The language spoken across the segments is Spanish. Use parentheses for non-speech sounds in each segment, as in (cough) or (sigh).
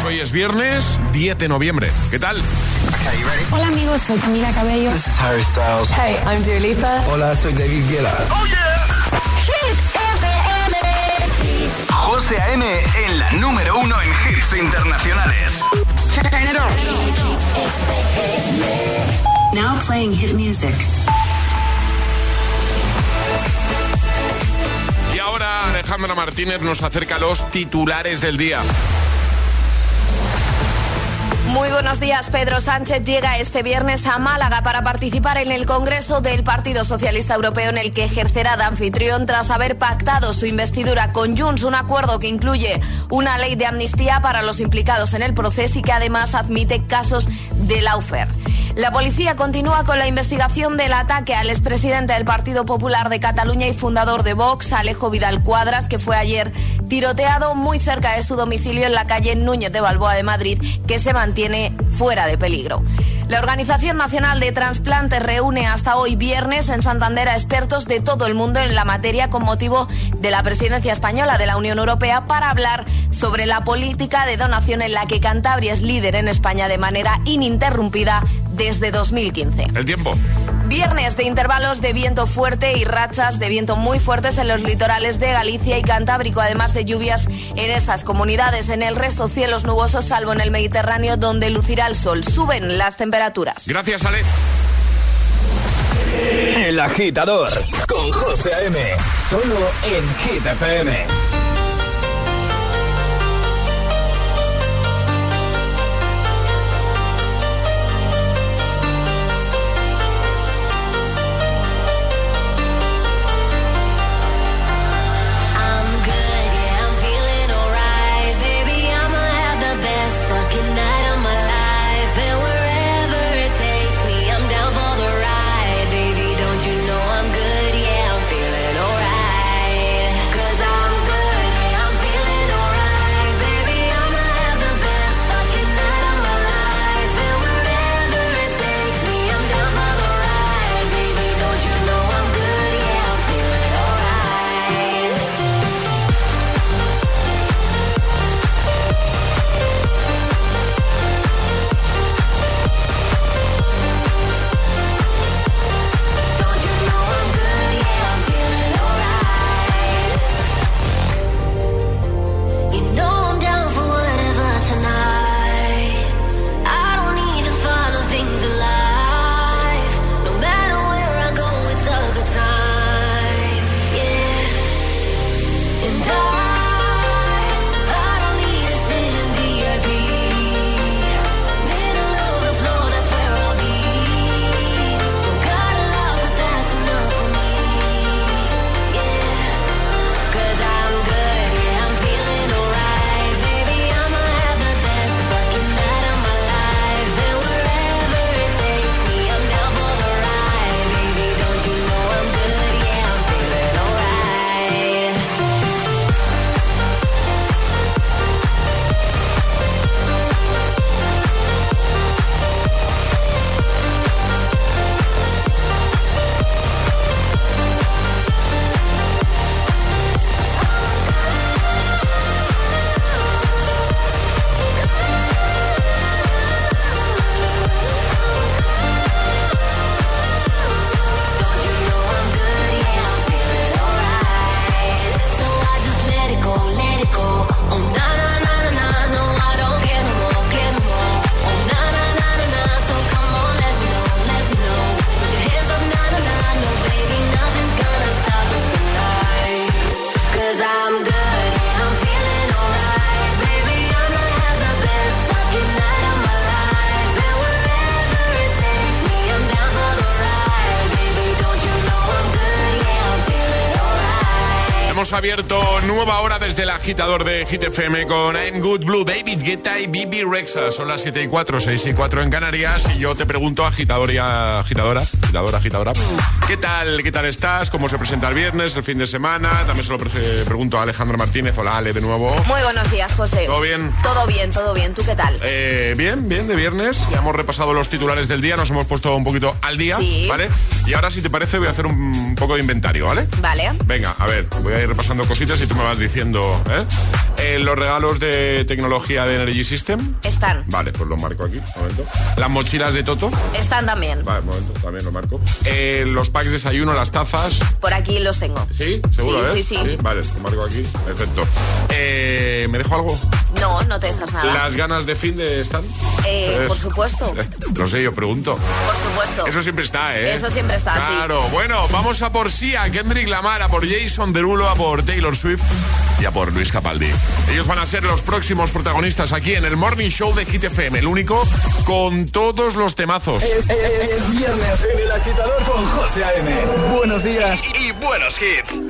tardes. Hoy es viernes 10 de noviembre. ¿Qué tal? Hola amigos, soy Camila Cabello. This is Harry Styles. Hey, I'm Dua Lipa. Hola, soy David Guetta. ¡Oh, yeah! José A.M. en la número uno en hits internacionales. Now playing hit music. Y ahora Alejandra Martínez nos acerca a los titulares del día. Muy buenos días. Pedro Sánchez llega este viernes a Málaga para participar en el Congreso del Partido Socialista Europeo en el que ejercerá de anfitrión tras haber pactado su investidura con Junts, un acuerdo que incluye una ley de amnistía para los implicados en el proceso y que además admite casos de laufer. La policía continúa con la investigación del ataque al expresidente del Partido Popular de Cataluña y fundador de Vox, Alejo Vidal Cuadras, que fue ayer tiroteado muy cerca de su domicilio en la calle Núñez de Balboa de Madrid, que se mantiene fuera de peligro. La Organización Nacional de Transplantes reúne hasta hoy viernes en Santander a expertos de todo el mundo en la materia con motivo de la presidencia española de la Unión Europea para hablar sobre la política de donación en la que Cantabria es líder en España de manera ininterrumpida desde 2015. El tiempo. Viernes de intervalos de viento fuerte y rachas de viento muy fuertes en los litorales de Galicia y Cantábrico, además de lluvias en estas comunidades. En el resto cielos nubosos, salvo en el Mediterráneo, donde lucirá el sol. Suben las temperaturas. Gracias, Ale. El agitador con José A.M. Solo en Hit el agitador de Hit FM con I'm Good Blue, David Guetta y Bibi Rexa. Son las 7 y 4, 6 y 4 en Canarias y yo te pregunto, agitador y agitadora, agitadora, agitadora, ¿qué tal, qué tal estás? ¿Cómo se presenta el viernes, el fin de semana? También se lo pregunto a Alejandro Martínez. Hola, Ale, de nuevo. Muy buenos días, José. ¿Todo bien? Todo bien, todo bien. ¿Tú qué tal? Eh, bien, bien, de viernes. Ya hemos repasado los titulares del día, nos hemos puesto un poquito al día, ¿vale? Y ahora, si te parece, voy a hacer un poco de inventario, ¿vale? Vale. Venga, a ver, voy a ir pasando cositas y tú me vas diciendo, ¿eh? eh los regalos de tecnología de Energy System. Están. Vale, pues lo marco aquí, un momento. Las mochilas de Toto. Están también. Vale, un momento, también lo marco. Eh, los packs de desayuno, las tazas. Por aquí los tengo. ¿Sí? ¿Seguro, sí, eh? Sí, sí, Vale, lo marco aquí. Perfecto. Eh, ¿Me dejo algo? No, no te dejas nada. ¿Las ganas de fin de están? Eh, por supuesto. No sé, yo pregunto. Por supuesto. Eso siempre está, ¿eh? Eso siempre está, Claro, bueno, vamos a por Sia, Kendrick Lamar, a por Jason Derulo, a por Taylor Swift y a por Luis Capaldi. Ellos van a ser los próximos protagonistas aquí en el Morning Show de Hit FM, el único con todos los temazos. Es, viernes en el agitador con José A.M. Buenos días y buenos hits.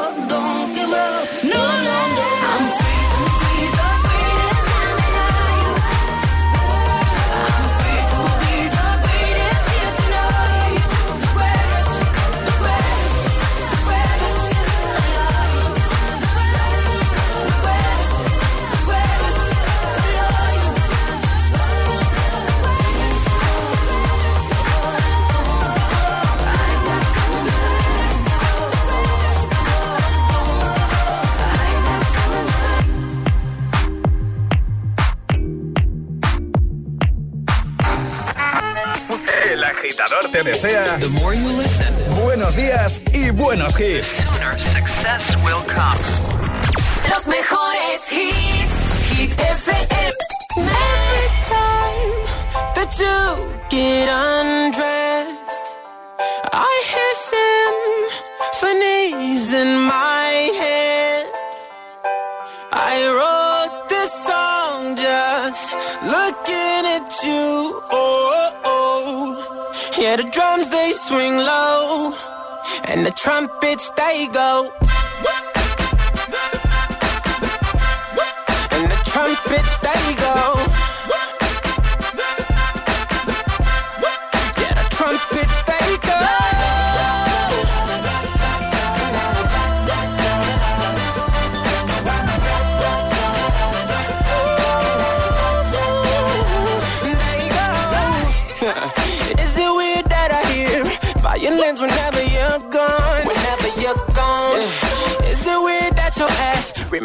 Agitador te desea buenos días y buenos hits. Los mejores hits. Hit FM. Every time that you get undressed, I hear symphonies in my head. I wrote this song just looking at you. Oh, oh. Yeah, the drums they swing low, and the trumpets they go.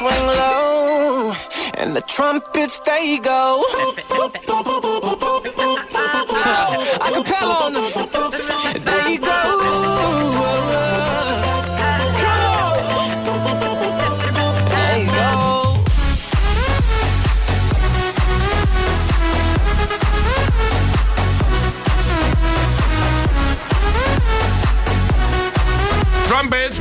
swing low, and the trumpets they go. (laughs) I Acapella on them.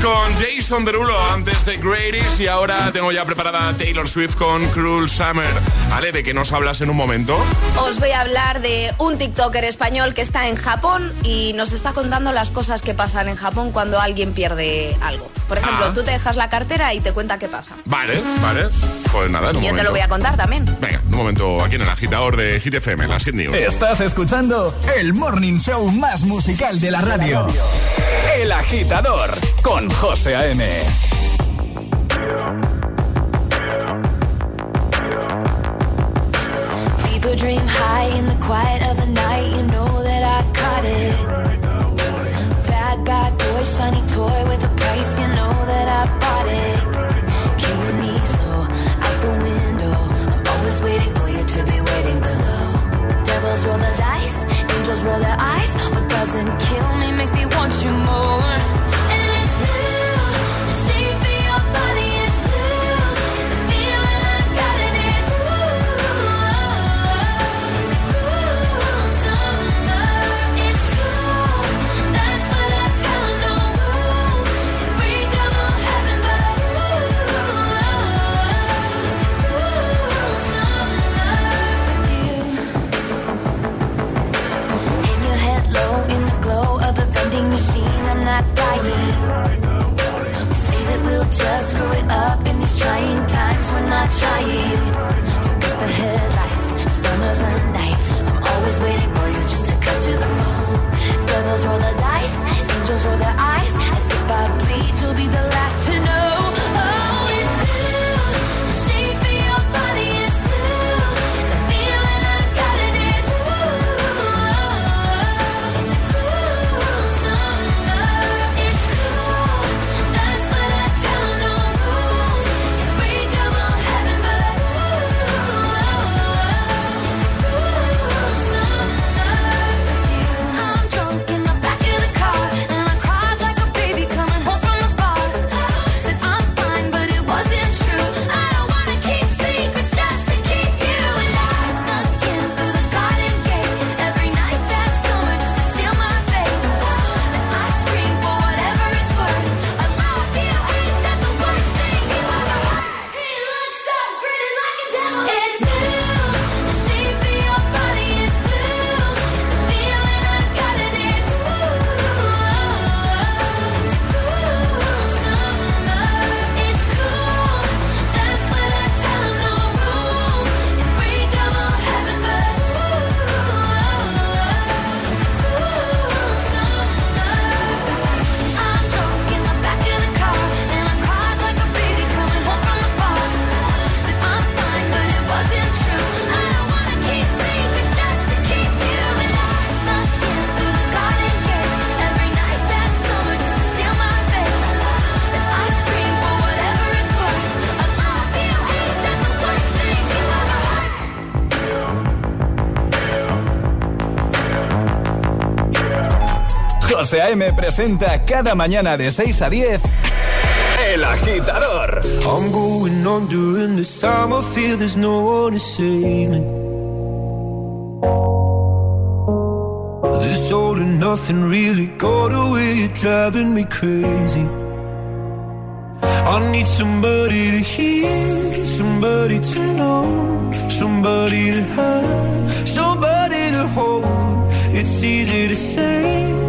Con Jason Derulo antes de Greatest y ahora tengo ya preparada Taylor Swift con Cruel Summer. Ale, ¿de qué nos hablas en un momento? Os voy a hablar de un TikToker español que está en Japón y nos está contando las cosas que pasan en Japón cuando alguien pierde algo. Por ejemplo, Ah. tú te dejas la cartera y te cuenta qué pasa. Vale, vale. Pues nada, en un Y yo te lo voy a contar también. Venga, un momento aquí en el agitador de Hit FM, en las Hit News. Estás escuchando el morning show más musical de la radio. El agitador con José A.M. People dream high in the quiet of the night. You know that I caught it. Bad, bad boy, shiny toy with a price. You know A.M. presenta cada mañana de 6 a 10 El Agitador. I'm going on during this time. I feel there's no one to save me. This all and nothing really got away, driving me crazy. I need somebody to hear, somebody to know, somebody to have, somebody to hold. It's easy to say,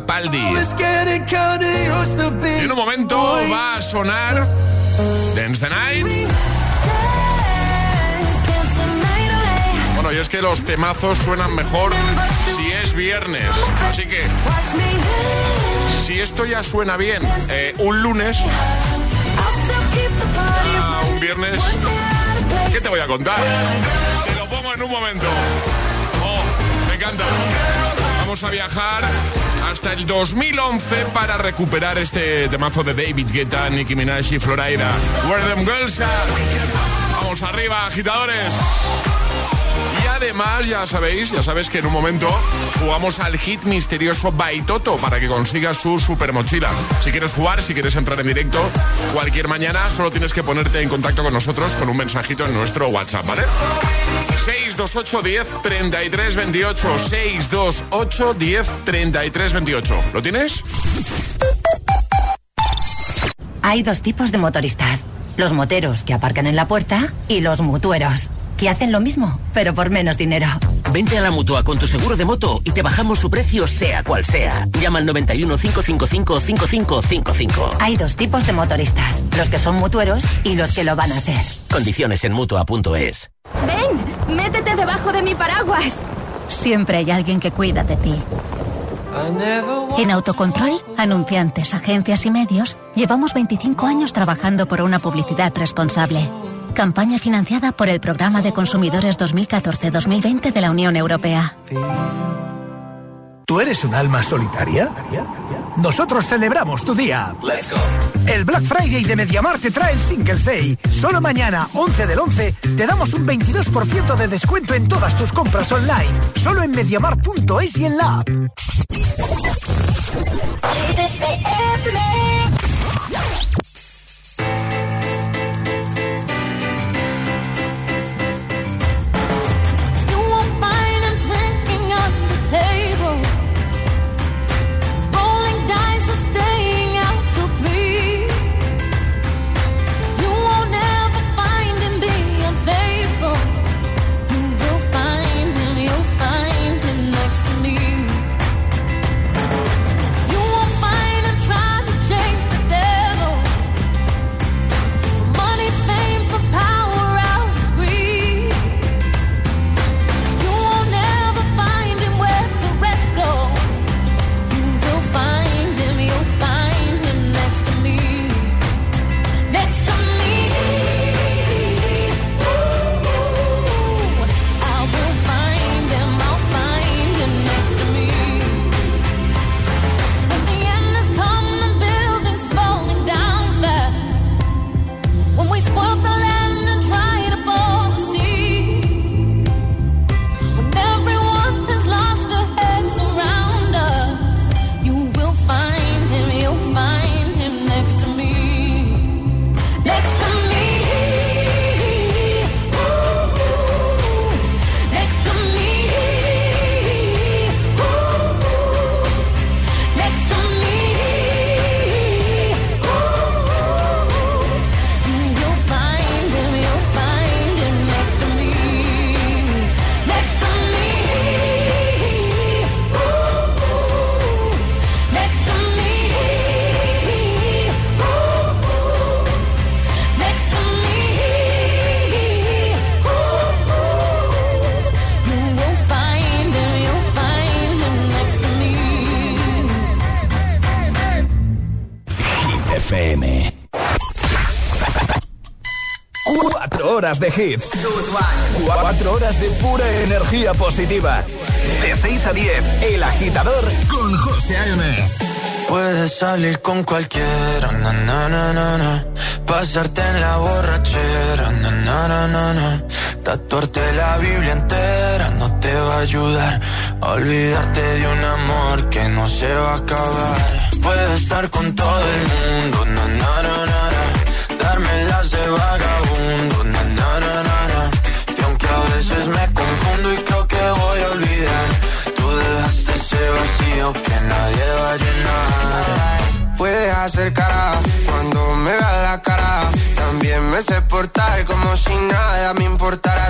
Capaldi. Y en un momento va a sonar Dance the Night. Bueno, y es que los temazos suenan mejor si es viernes. Así que, si esto ya suena bien eh, un lunes, ah, un viernes, ¿qué te voy a contar? Te lo pongo en un momento. Oh, me encanta. Vamos a viajar hasta el 2011 para recuperar este temazo de David Guetta, Nicki Minaj y Florida. Where them girls are. Vamos arriba, agitadores. Además, ya sabéis, ya sabéis que en un momento jugamos al hit misterioso Baitoto para que consigas su super mochila. Si quieres jugar, si quieres entrar en directo, cualquier mañana solo tienes que ponerte en contacto con nosotros con un mensajito en nuestro WhatsApp, ¿vale? 628 10 33 28 628 10 33 28 ¿Lo tienes? Hay dos tipos de motoristas. Los moteros que aparcan en la puerta y los mutueros, que hacen lo mismo, pero por menos dinero. Vente a la mutua con tu seguro de moto y te bajamos su precio, sea cual sea. Llama al 91 555 5555. Hay dos tipos de motoristas, los que son mutueros y los que lo van a ser. Condiciones en mutua.es. ¡Ven! ¡Métete debajo de mi paraguas! Siempre hay alguien que cuida de ti. En Autocontrol, anunciantes, agencias y medios, llevamos 25 años trabajando por una publicidad responsable. Campaña financiada por el Programa de Consumidores 2014-2020 de la Unión Europea. ¿Tú eres un alma solitaria? Nosotros celebramos tu día. El Black Friday de Mediamar te trae el Singles Day. Solo mañana, 11 del 11, te damos un 22% de descuento en todas tus compras online. Solo en mediamar.es y en la app. Horas de hits. 4 horas de pura energía positiva. De 6 a 10, El Agitador con José A.M. Puedes salir con cualquiera, pasarte en la borrachera, na, tatuarte la Biblia entera no te va a ayudar a olvidarte de un amor que no se va a acabar. Puedes estar con todo el mundo, darme las de vagabundo, me confundo y creo que voy a olvidar, tú dejaste ese vacío que nadie va a llenar. Puedes hacer cara cuando me veas la cara. También me sé portar como si nada me importara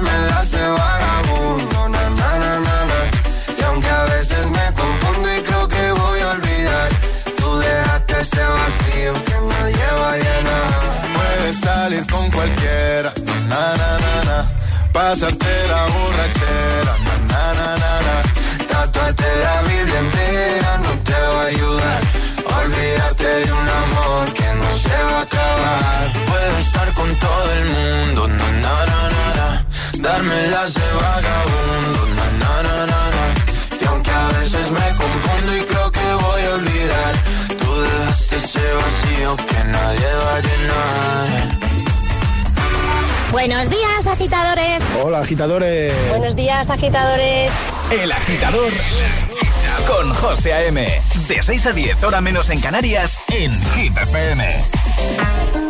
darme las de vagabundo, na, na, na, na, na. y aunque a veces me confundo y creo que voy a olvidar, tú dejaste ese vacío que nadie va a llenar. Puedes salir con cualquiera, na na na na, pasarte la borrachera, na na na na na, Tatuarte la Biblia entera no te va a ayudar. Olvídate de un amor que no se va a acabar. Puedo estar con todo el mundo, na na na na las de vagabundo, na na na na na. Y aunque a veces me confundo y creo que voy a olvidar, tú dejaste ese vacío que nadie va a llenar. Buenos días, agitadores. Hola, agitadores. Buenos días, agitadores. El Agitador con José A.M. De 6 a 10, hora menos en Canarias, en Hit FM.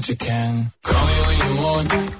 That you can. Call me when you want,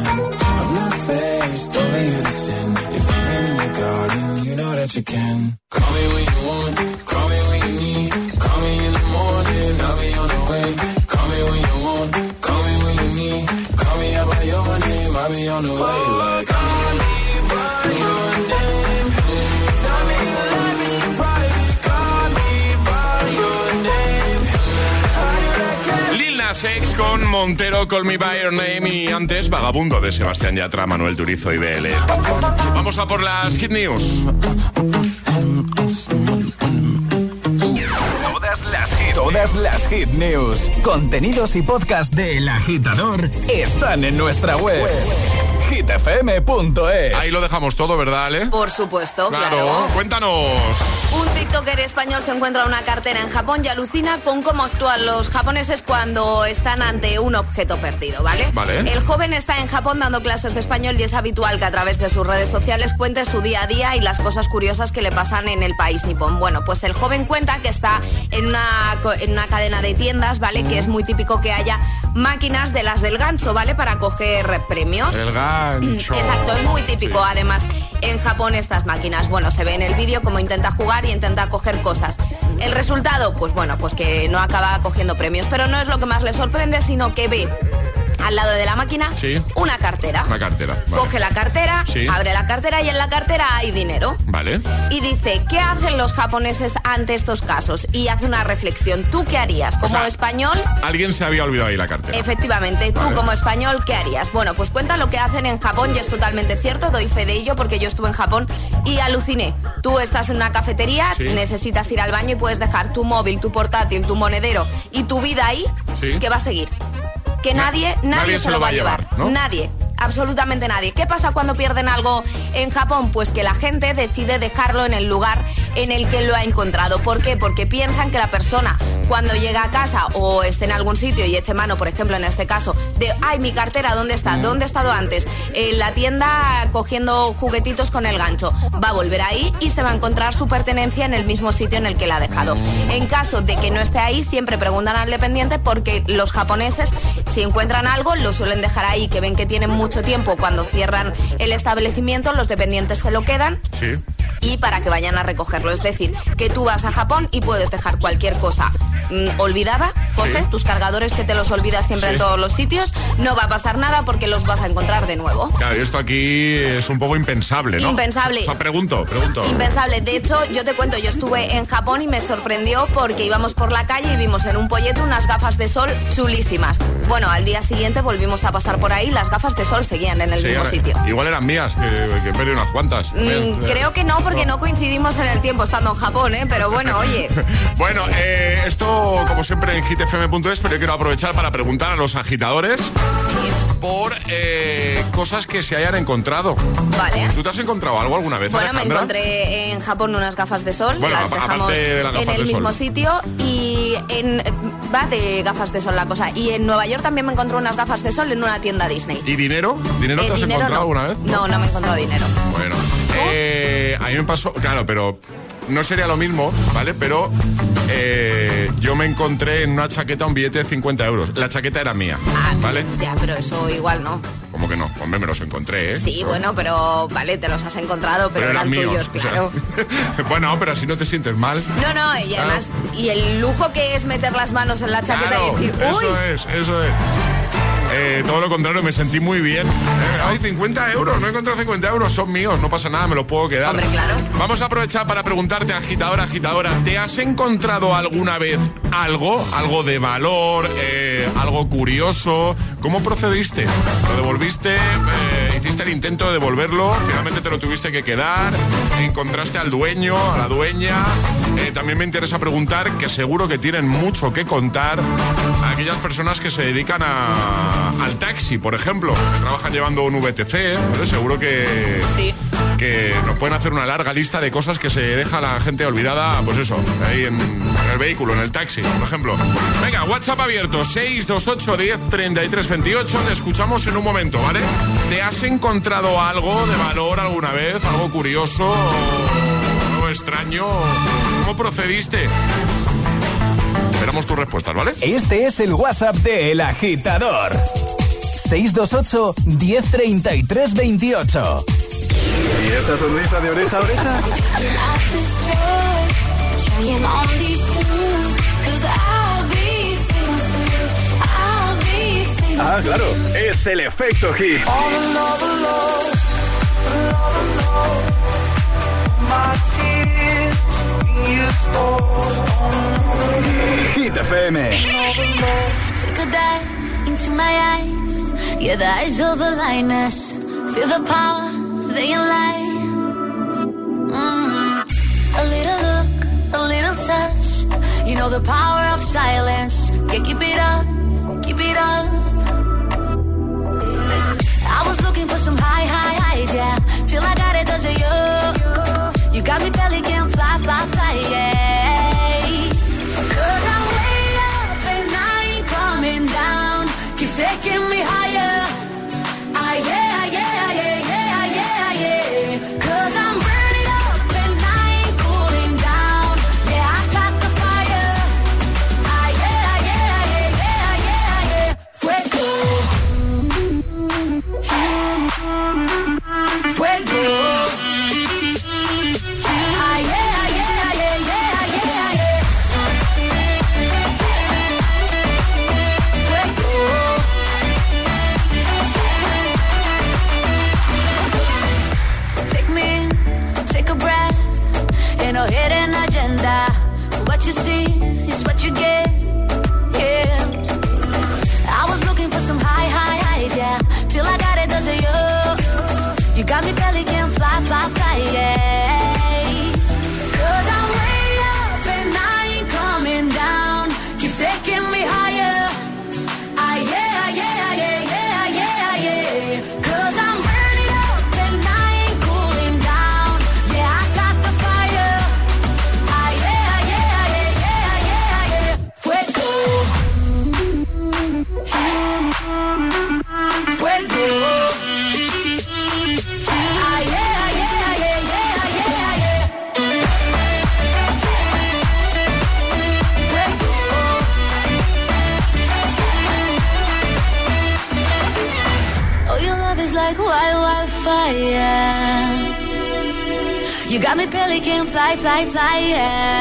You can. Call me when you want, call me when you need. Call me in the morning, I'll be on the way. Call me when you want, call me when you need. Call me out by your name, I'll be on the way. Like, Nas X con Montero, Call Me By Your Name y antes Vagabundo de Sebastián Yatra, Manuel Turizo y BL. Vamos a por las Hit News. Todas las hit, todas las hit news, contenidos y podcast de El Agitador están en nuestra web. hitfm.es. Ahí lo dejamos todo, ¿verdad, Ale? Por supuesto, Claro, claro. cuéntanos. Un TikToker español se encuentra una cartera en Japón y alucina con cómo actúan los japoneses cuando están ante un objeto perdido, ¿vale? Vale. El joven está en Japón dando clases de español y es habitual que a través de sus redes sociales cuente su día a día y las cosas curiosas que le pasan en el país nipón. Bueno, pues el joven cuenta que está en una, co- en una cadena de tiendas, ¿vale? Que es muy típico que haya máquinas de las del gancho, ¿vale? Para coger premios. El gancho. Exacto, es muy típico además en Japón estas máquinas. Bueno, se ve en el vídeo cómo intenta jugar y intenta coger cosas. El resultado, pues bueno, pues que no acaba cogiendo premios, pero no es lo que más le sorprende, sino que ve al lado de la máquina Sí. una cartera. Una cartera. Vale. Coge la cartera, Sí. abre la cartera y en la cartera hay dinero. Vale. Y dice, ¿qué hacen los japoneses ante estos casos? Y hace una reflexión. ¿Tú qué harías? Como sea, español, Alguien se había olvidado ahí la cartera. Efectivamente, tú como español, ¿qué harías? Bueno, pues cuenta lo que hacen en Japón y es totalmente cierto, doy fe de ello porque yo estuve en Japón y aluciné. Tú estás en una cafetería, Sí. necesitas ir al baño y puedes dejar tu móvil, tu portátil, tu monedero y tu vida ahí, que va a seguir. Que nadie, nadie, se, lo va a llevar. ¿no? Nadie. Absolutamente nadie. ¿Qué pasa cuando pierden algo en Japón? Pues que la gente decide dejarlo en el lugar en el que lo ha encontrado. ¿Por qué? Porque piensan que la persona cuando llega a casa o esté en algún sitio y eche mano, por ejemplo, en este caso, de, ay, mi cartera, ¿dónde está? ¿Dónde he estado antes? En la tienda cogiendo juguetitos con el gancho. Va a volver ahí y se va a encontrar su pertenencia en el mismo sitio en el que la ha dejado. En caso de que no esté ahí, siempre preguntan al dependiente porque los japoneses, si encuentran algo, lo suelen dejar ahí, que ven que tienen mucho tiempo cuando cierran el establecimiento, los dependientes se lo quedan Sí. y para que vayan a recogerlo. Es decir, que tú vas a Japón y puedes dejar cualquier cosa mm, olvidada, José, Sí. tus cargadores que te los olvidas siempre Sí. en todos los sitios, no va a pasar nada porque los vas a encontrar de nuevo. Claro, esto aquí es un poco impensable, ¿no? Impensable. O sea, pregunto, pregunto. Impensable. De hecho, yo te cuento, yo estuve en Japón y me sorprendió porque íbamos por la calle y vimos en un polleto unas gafas de sol chulísimas. Bueno, al día siguiente volvimos a pasar por ahí, las gafas de sol seguían en el Sí, mismo sitio. Igual eran mías, que, que perdido unas cuantas. Mm, creo que no, porque no coincidimos en el tiempo estando en Japón, ¿eh? Pero bueno, oye. (laughs) Bueno, eh, esto como siempre en hitfm.es, pero yo quiero aprovechar para preguntar a los agitadores por eh, cosas que se hayan encontrado. Vale. ¿Tú te has encontrado algo alguna vez, Bueno, me encontré en Japón unas gafas de sol, Bueno, las apa- dejamos aparte de las en el mismo sol. sitio y en va de gafas de sol la cosa. Y en Nueva York también me encontré unas gafas de sol en una tienda Disney. ¿Y dinero? ¿Dinero Eh, te has dinero encontrado no. alguna vez? No, no me he encontrado dinero. Bueno, eh, a mí me pasó, claro, pero no sería lo mismo, ¿vale? Pero eh, yo me encontré en una chaqueta un billete de 50 euros. La chaqueta era mía, ¿vale? Ya, pero eso igual no. Como que no, hombre, me los encontré, ¿eh? Sí, bueno, pero vale, te los has encontrado, pero, eran, míos, tuyos, o sea, claro. (laughs) bueno, pero así no te sientes mal. No, no, y además, y el lujo que es meter las manos en la chaqueta Claro, y decir, uy, eso es, eso es. Eh, todo lo contrario, me sentí muy bien. Eh, ay, 50 euros, no he encontrado 50 euros, son míos, no pasa nada, me los puedo quedar. Hombre, claro. Vamos a aprovechar para preguntarte, agitadora, agitadora, ¿te has encontrado alguna vez algo, algo de valor, eh, algo curioso? ¿Cómo procediste? ¿Lo devolviste? Eh, ¿Hiciste el intento de devolverlo? ¿Finalmente te lo tuviste que quedar? ¿Encontraste al dueño, a la dueña? Eh, también me interesa preguntar, que seguro que tienen mucho que contar, a aquellas personas que se dedican a- al taxi, por ejemplo, que trabajan llevando un VTC, ¿vale? seguro que, que nos pueden hacer una larga lista de cosas que se deja la gente olvidada, pues eso, ahí en, en el vehículo, en el taxi, por ejemplo. Venga, WhatsApp abierto, 628 10 33 28, te escuchamos en un momento, ¿vale? ¿Te has encontrado algo de valor alguna vez, algo curioso o algo extraño? ¿Cómo procediste? Esperamos tus respuestas, ¿vale? Este es el WhatsApp de El Agitador. 628 1033 28. ¿Y esa sonrisa de oreja a oreja? (laughs) Ah, claro, es el efecto hit. Hit FM. Take a dive into my eyes. Yeah, the eyes of the lioness. Feel the power, they lie. Mm. A little look, a little touch. You know the power of silence. Yeah, keep it up, keep it up. I was looking for some high, high highs, yeah. Till I got it, cause of you. Fly, fly, yeah.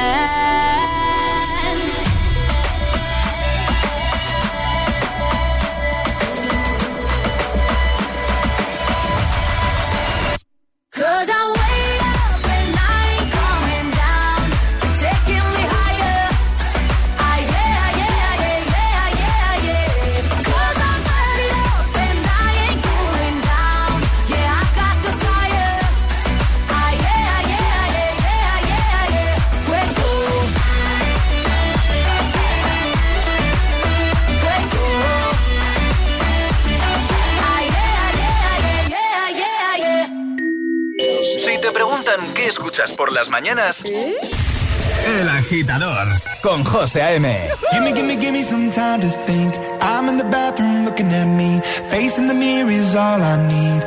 Escuchas por las mañanas, El Agitador con José A.M. Gimme, gimme, gimme some time to think. I'm in the bathroom looking at me. Facing the mirror is all I need.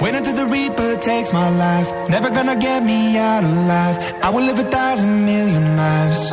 Wait until the Reaper takes my life. Never gonna get me out alive. I will live a thousand million lives.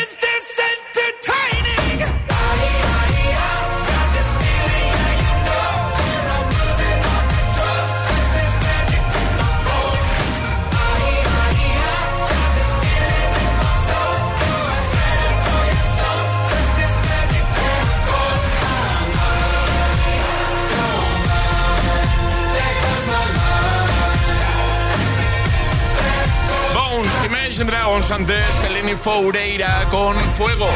Imagine Dragons antes, Eleni Foureira con Fuego.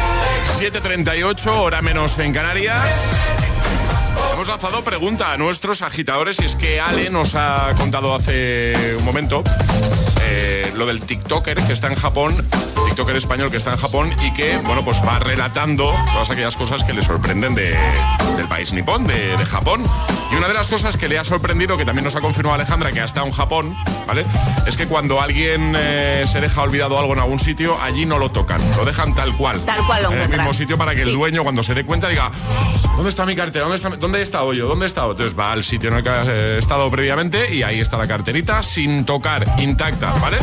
7.38, hora menos en Canarias. Hemos lanzado pregunta a nuestros agitadores y es que Ale nos ha contado hace un momento eh, lo del TikToker que está en Japón, TikToker español que está en Japón y que, bueno, pues va relatando todas aquellas cosas que le sorprenden de- del país nipón, de, de Japón. Y una de las cosas que le ha sorprendido, que también nos ha confirmado Alejandra, que ha estado en Japón, ¿vale? Es que cuando alguien eh, se deja olvidado algo en algún sitio, allí no lo tocan, lo dejan tal cual. Tal cual lo En el mismo sitio para que el dueño, cuando se dé cuenta, diga, ¿dónde está mi cartera? ¿Dónde, está, ¿Dónde he estado yo? ¿Dónde he estado? Entonces va al sitio en el que ha eh, estado previamente y ahí está la carterita sin tocar, intacta, ¿vale?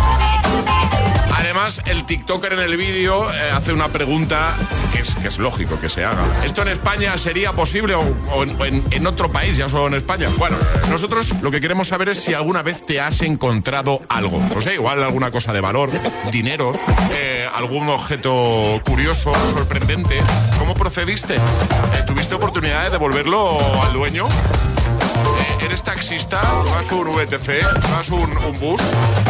Además, el TikToker en el vídeo eh, hace una pregunta que es, lógico que se haga. ¿Esto en España sería posible o, en otro país, ya solo en España? Bueno, nosotros lo que queremos saber es si alguna vez te has encontrado algo. No sé, igual alguna cosa de valor, dinero, eh, algún objeto curioso, sorprendente. ¿Cómo procediste? Eh, ¿Tuviste oportunidad de devolverlo al dueño? ¿Eres taxista? ¿Vas un VTC? ¿Vas un, un bus?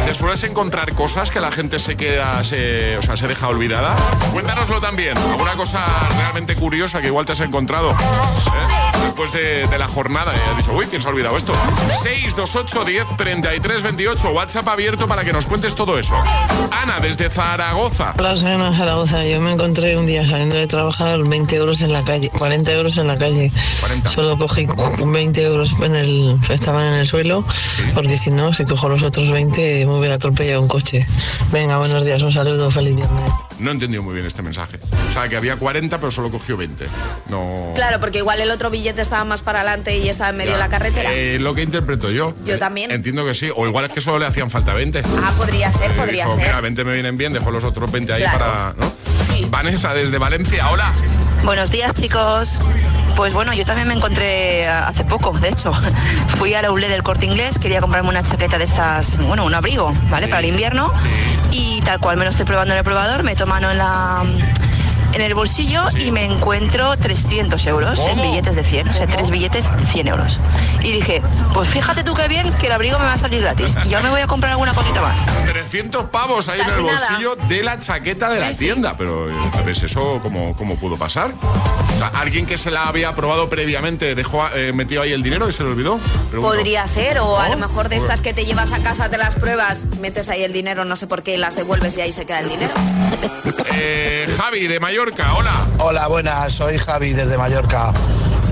¿Te sueles encontrar cosas que la gente se queda, se, o sea, se deja olvidada? Cuéntanoslo también. ¿Alguna cosa realmente curiosa que igual te has encontrado eh, después de, de la jornada? Y has dicho, uy, ¿quién se ha olvidado esto? 628 10 33 28. WhatsApp abierto para que nos cuentes todo eso. Ana, desde Zaragoza. Hola, soy Ana Zaragoza. Yo me encontré un día saliendo de trabajar 20 euros en la calle, 40 euros en la calle. Solo cogí 20 euros en el, estaban en el suelo, porque si no, si cojo los otros 20 me hubiera atropellado un coche. Venga, buenos días, un saludo, feliz viernes. No he entendido muy bien este mensaje. O sea, que había 40, pero solo cogió 20. No. Claro, porque igual el otro billete estaba más para adelante y estaba en medio Ya. de la carretera. Eh, lo que interpreto yo. Yo Eh, también. Entiendo que sí. O igual es que solo le hacían falta 20. Ah, podría ser, Eh, podría dijo, ser. Mira, 20 me vienen bien, dejo los otros 20 ahí Claro. para. ¿no? Vanessa, desde Valencia, hola. Buenos días, chicos. Pues bueno, yo también me encontré ah, hace poco, de hecho. (laughs) Fui a la ULE del corte inglés, quería comprarme una chaqueta de estas, bueno, un abrigo, ¿vale? Para el invierno. Y tal cual me lo estoy probando en el probador, meto mano en la. En el bolsillo y me encuentro 300 euros en billetes de 100, o sea, tres billetes de 100 euros. Y dije, pues fíjate tú qué bien que el abrigo me va a salir gratis. (laughs) Y ahora me voy a comprar alguna cosita más. 300 pavos ahí en el nada. bolsillo de la chaqueta de la tienda. Pero, eh, entonces, ¿eso cómo, cómo pudo pasar? O sea, alguien que se la había probado previamente dejó eh, metido ahí el dinero y se le olvidó. Pregunto. Podría ser, o a ¿No? lo mejor de estas que te llevas a casa, te las pruebas, metes ahí el dinero, no sé por qué, las devuelves y ahí se queda el dinero. Eh, Javi, de Hola. Hola, buenas, soy Javi desde Mallorca.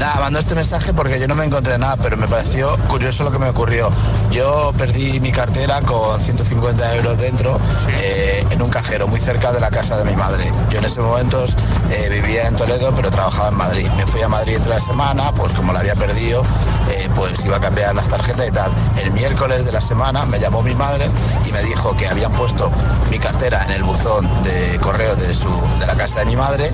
Nada, mando este mensaje porque yo no me encontré nada, pero me pareció curioso lo que me ocurrió. Yo perdí mi cartera con 150 euros dentro eh, en un cajero muy cerca de la casa de mi madre. Yo en ese momento eh, vivía en Toledo, pero trabajaba en Madrid. Me fui a Madrid entre la semana, pues como la había perdido, eh, pues iba a cambiar las tarjetas y tal. El miércoles de la semana me llamó mi madre y me dijo que habían puesto mi cartera en el buzón de correo de, su, de la casa de mi madre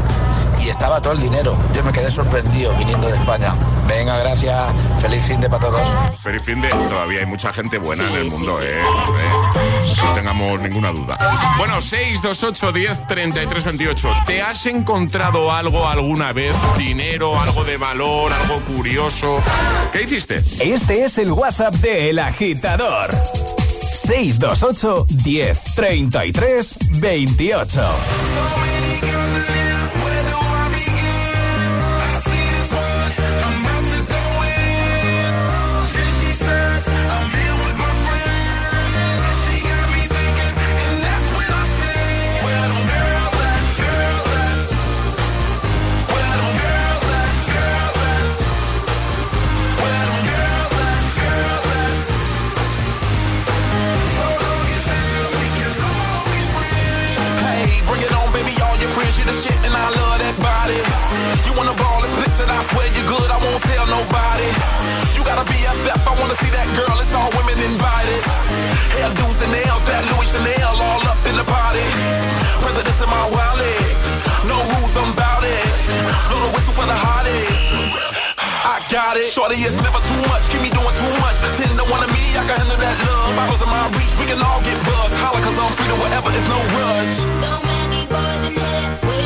y estaba todo el dinero. Yo me quedé sorprendido viniendo de España. Venga, gracias. Feliz fin de para todos. Feliz fin de. Todavía hay mucha gente buena en el mundo, eh, eh, No tengamos ninguna duda. Bueno, 628 10 33 28. ¿Te has encontrado algo alguna vez? Dinero, algo de valor, algo curioso. ¿Qué hiciste? Este es el WhatsApp de El Agitador. 628 10 33 28. the shit and I love that body. You wanna ball explicit, I swear you're good, I won't tell nobody. You gotta be a BFF, I wanna see that girl, it's all women invited. Hair do's and nails, that Louis Chanel all up in the party. Residence in my wallet, no rules, about it. Blow whistle for the hotties. I got it. Shorty, it's never too much. Keep me doing too much. Ten to one of me, I can handle that love. Bottles in my reach, we can all get buzzed. Holla, cause I'm free to whatever, it's no rush. So many boys in we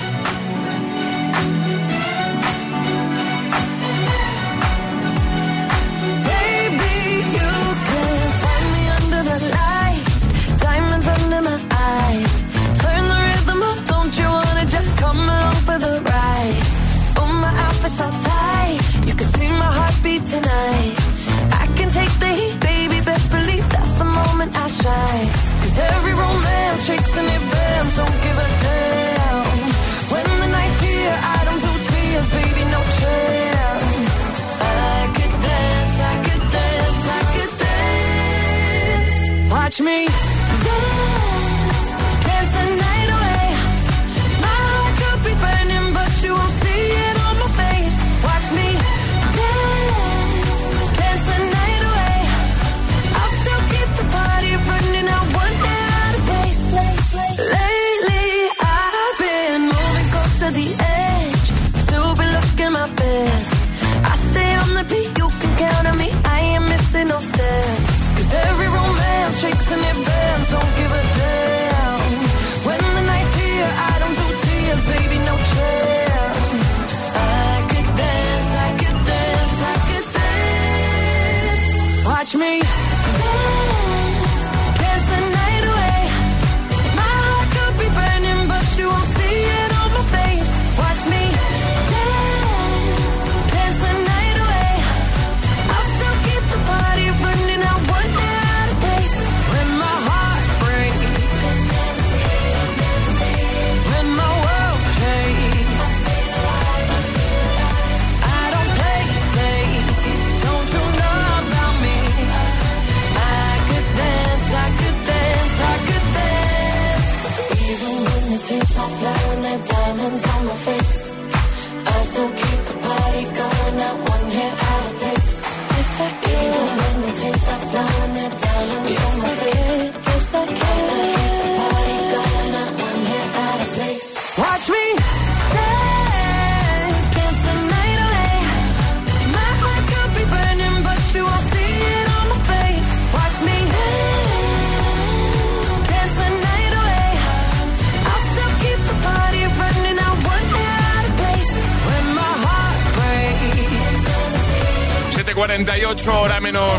me.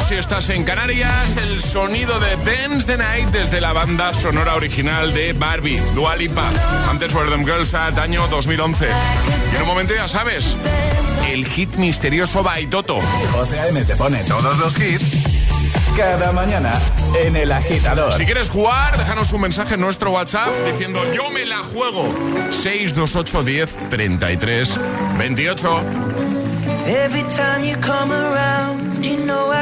Si estás en Canarias. El sonido de Dance the Night desde la banda sonora original de Barbie, Dua Lipa. Antes Were Them Girls at año 2011. Y en un momento ya sabes, el hit misterioso Baitoto. José A.M. te pone todos los hits cada mañana en El Agitador. Si quieres jugar, déjanos un mensaje en nuestro WhatsApp diciendo yo me la juego. 628 10 33 28. Every time you come around, you know I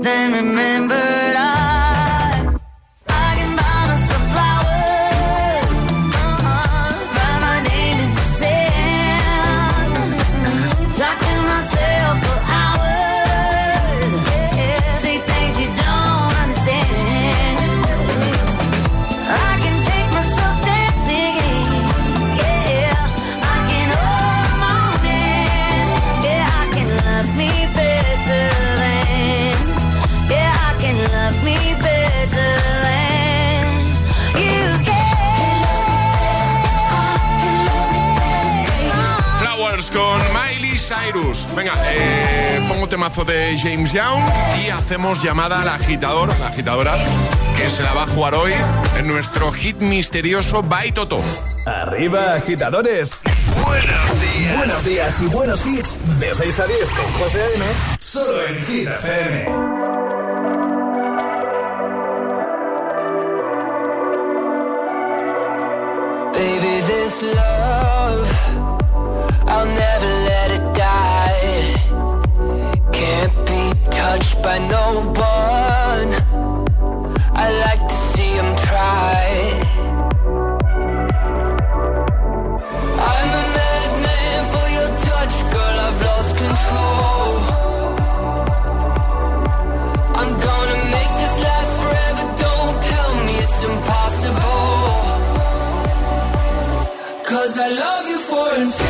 then remember temazo de James Young y hacemos llamada al agitador, la agitadora, que se la va a jugar hoy en nuestro hit misterioso By Toto. Arriba, agitadores. Buenos días. Buenos días y buenos hits. De 6 a 10 con José A.M. Solo en Hit FM. You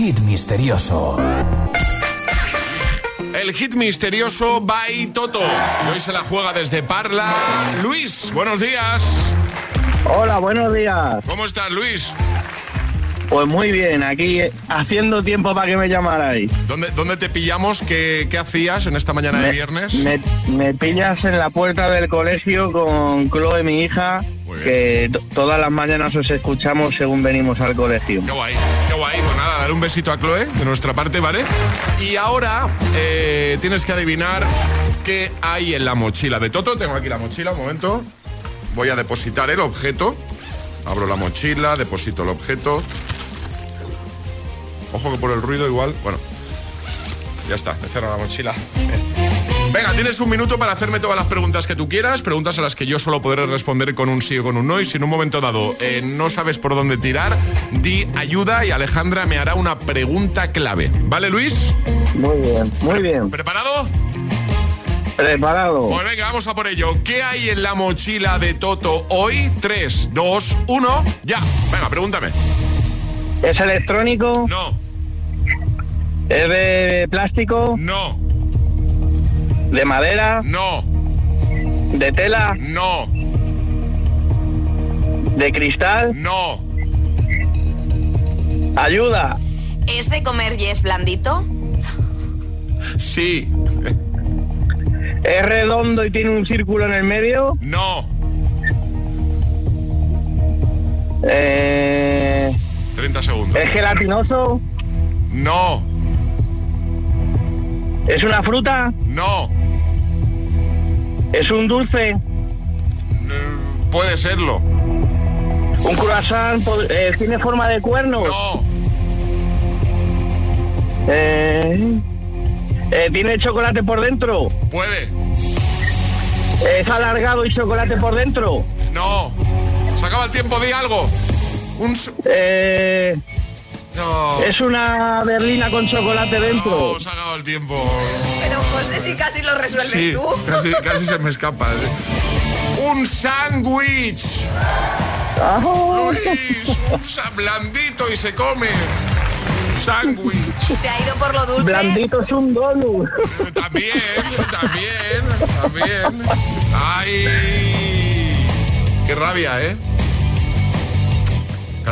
hit misterioso. El hit misterioso by Toto. Y hoy se la juega desde Parla. Luis, buenos días. Hola, buenos días. ¿Cómo estás, Luis? Pues muy bien, aquí eh, haciendo tiempo para que me llamarais. ¿Dónde, dónde te pillamos? ¿Qué, qué hacías en esta mañana de viernes? Me, me pillas en la puerta del colegio con Chloe, mi hija, que to- todas las mañanas os escuchamos según venimos al colegio. Qué guay, qué guay. Pues nada, dar un besito a Chloe de nuestra parte, ¿vale? Y ahora eh, tienes que adivinar qué hay en la mochila de Toto. Tengo aquí la mochila, un momento. Voy a depositar el objeto. Abro la mochila, deposito el objeto. Ojo que por el ruido igual. Bueno, ya está, me cierro la mochila. (laughs) Venga, tienes un minuto para hacerme todas las preguntas que tú quieras, preguntas a las que yo solo podré responder con un sí o con un no. Y si en un momento dado eh, no sabes por dónde tirar, di ayuda y Alejandra me hará una pregunta clave. ¿Vale, Luis? Muy bien, muy bien. ¿Preparado? Preparado. Pues venga, vamos a por ello. ¿Qué hay en la mochila de Toto hoy? 3, 2, 1, ya. Venga, pregúntame. ¿Es electrónico? No. ¿Es de plástico? No. ¿De madera? No. ¿De tela? No. ¿De cristal? No. Ayuda. ¿Es de comer y es blandito? Sí. ¿Es redondo y tiene un círculo en el medio? No. Eh, 30 segundos. ¿Es gelatinoso? No. ¿Es una fruta? No. ¿Es un dulce? Puede serlo. ¿Un croissant eh, tiene forma de cuerno? No. Eh, eh, ¿Tiene chocolate por dentro? Puede. ¿Es alargado y chocolate por dentro? No. Se acaba el tiempo, di algo. Un... Eh, No. ¿Es una berlina con chocolate dentro? No, se ha acabado el tiempo. Pero José, si casi lo resuelves Sí, tú. casi, casi se me escapa. Un sándwich. Ah. Luis, un blandito y se come. sándwich. Se ha ido por lo dulce. Blandito es un donut. También, también, también. ¡Ay! ¡Qué rabia, eh!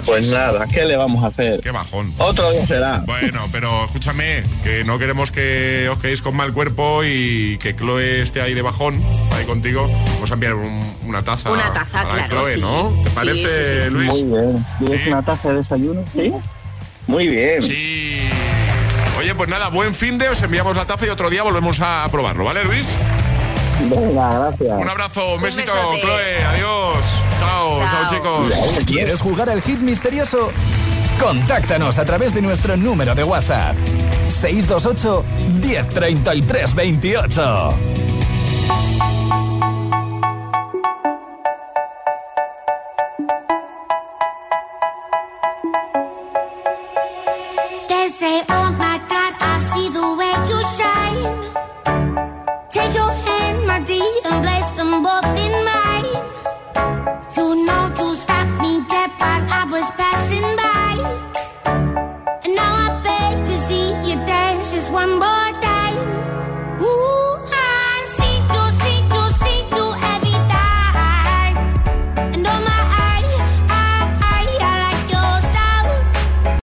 Pues nada, ¿qué le vamos a hacer? Qué bajón. Otro día será. Bueno, pero escúchame, que no queremos que os quedéis con mal cuerpo y que Chloe esté ahí de bajón, ahí contigo. Vamos a enviar un- una taza. Una taza, para claro, Chloe, sí. ¿no? ¿Te parece, sí, sí. Luis? Muy bien. ¿Quieres una taza de desayuno? Sí. Muy bien. Sí. Oye, pues nada, buen fin de, os enviamos la taza y otro día volvemos a probarlo, ¿vale, Luis? Venga, gracias. Un abrazo, un besito. Chloe, adiós. Chao, chao, chicos. ¿Quieres jugar al hit misterioso? Contáctanos a través de nuestro número de WhatsApp. 628 1033 28.